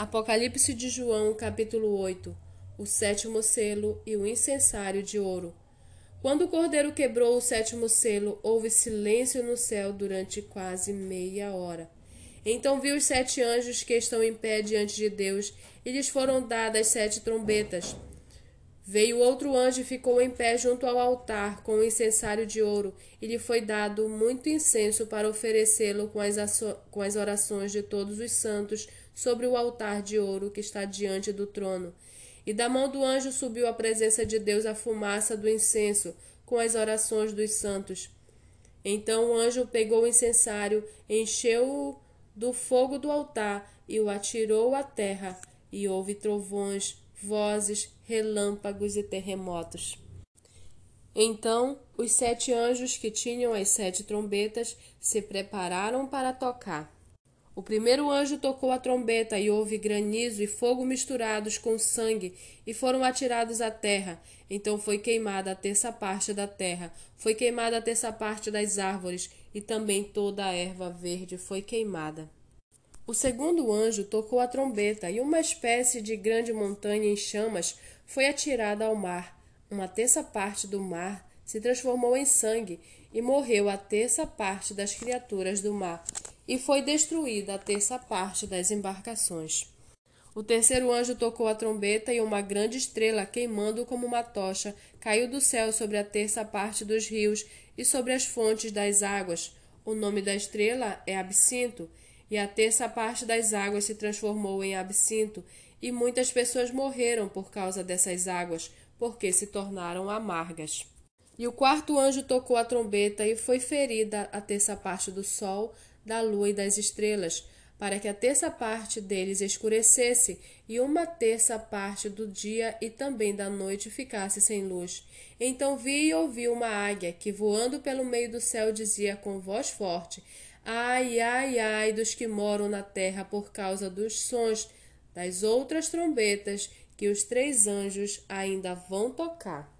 Apocalipse de João, capítulo 8 O sétimo selo e o incensário de ouro. Quando o cordeiro quebrou o sétimo selo, houve silêncio no céu durante quase meia hora. Então vi os sete anjos que estão em pé diante de Deus, e lhes foram dadas sete trombetas. Veio outro anjo e ficou em pé junto ao altar com o incensário de ouro, e lhe foi dado muito incenso para oferecê-lo com com as orações de todos os santos sobre o altar de ouro que está diante do trono. E da mão do anjo subiu à presença de Deus a fumaça do incenso, com as orações dos santos. Então o anjo pegou o incensário, encheu-o do fogo do altar e o atirou à terra, e houve trovões, vozes, relâmpagos e terremotos. Então os sete anjos que tinham as sete trombetas se prepararam para tocar. O primeiro anjo tocou a trombeta e houve granizo e fogo misturados com sangue e foram atirados à terra. Então foi queimada a terça parte da terra, foi queimada a terça parte das árvores e também toda a erva verde foi queimada. O segundo anjo tocou a trombeta e uma espécie de grande montanha em chamas foi atirada ao mar. Uma terça parte do mar se transformou em sangue e morreu a terça parte das criaturas do mar e foi destruída a terça parte das embarcações. O terceiro anjo tocou a trombeta e uma grande estrela, queimando como uma tocha, caiu do céu sobre a terça parte dos rios e sobre as fontes das águas. O nome da estrela é Absinto, e a terça parte das águas se transformou em absinto, e muitas pessoas morreram por causa dessas águas, porque se tornaram amargas. E o quarto anjo tocou a trombeta e foi ferida a terça parte do sol, da lua e das estrelas, para que a terça parte deles escurecesse e uma terça parte do dia e também da noite ficasse sem luz. Então vi e ouvi uma águia que, voando pelo meio do céu, dizia com voz forte: Ai, ai, ai dos que moram na terra por causa dos sons das outras trombetas que os três anjos ainda vão tocar.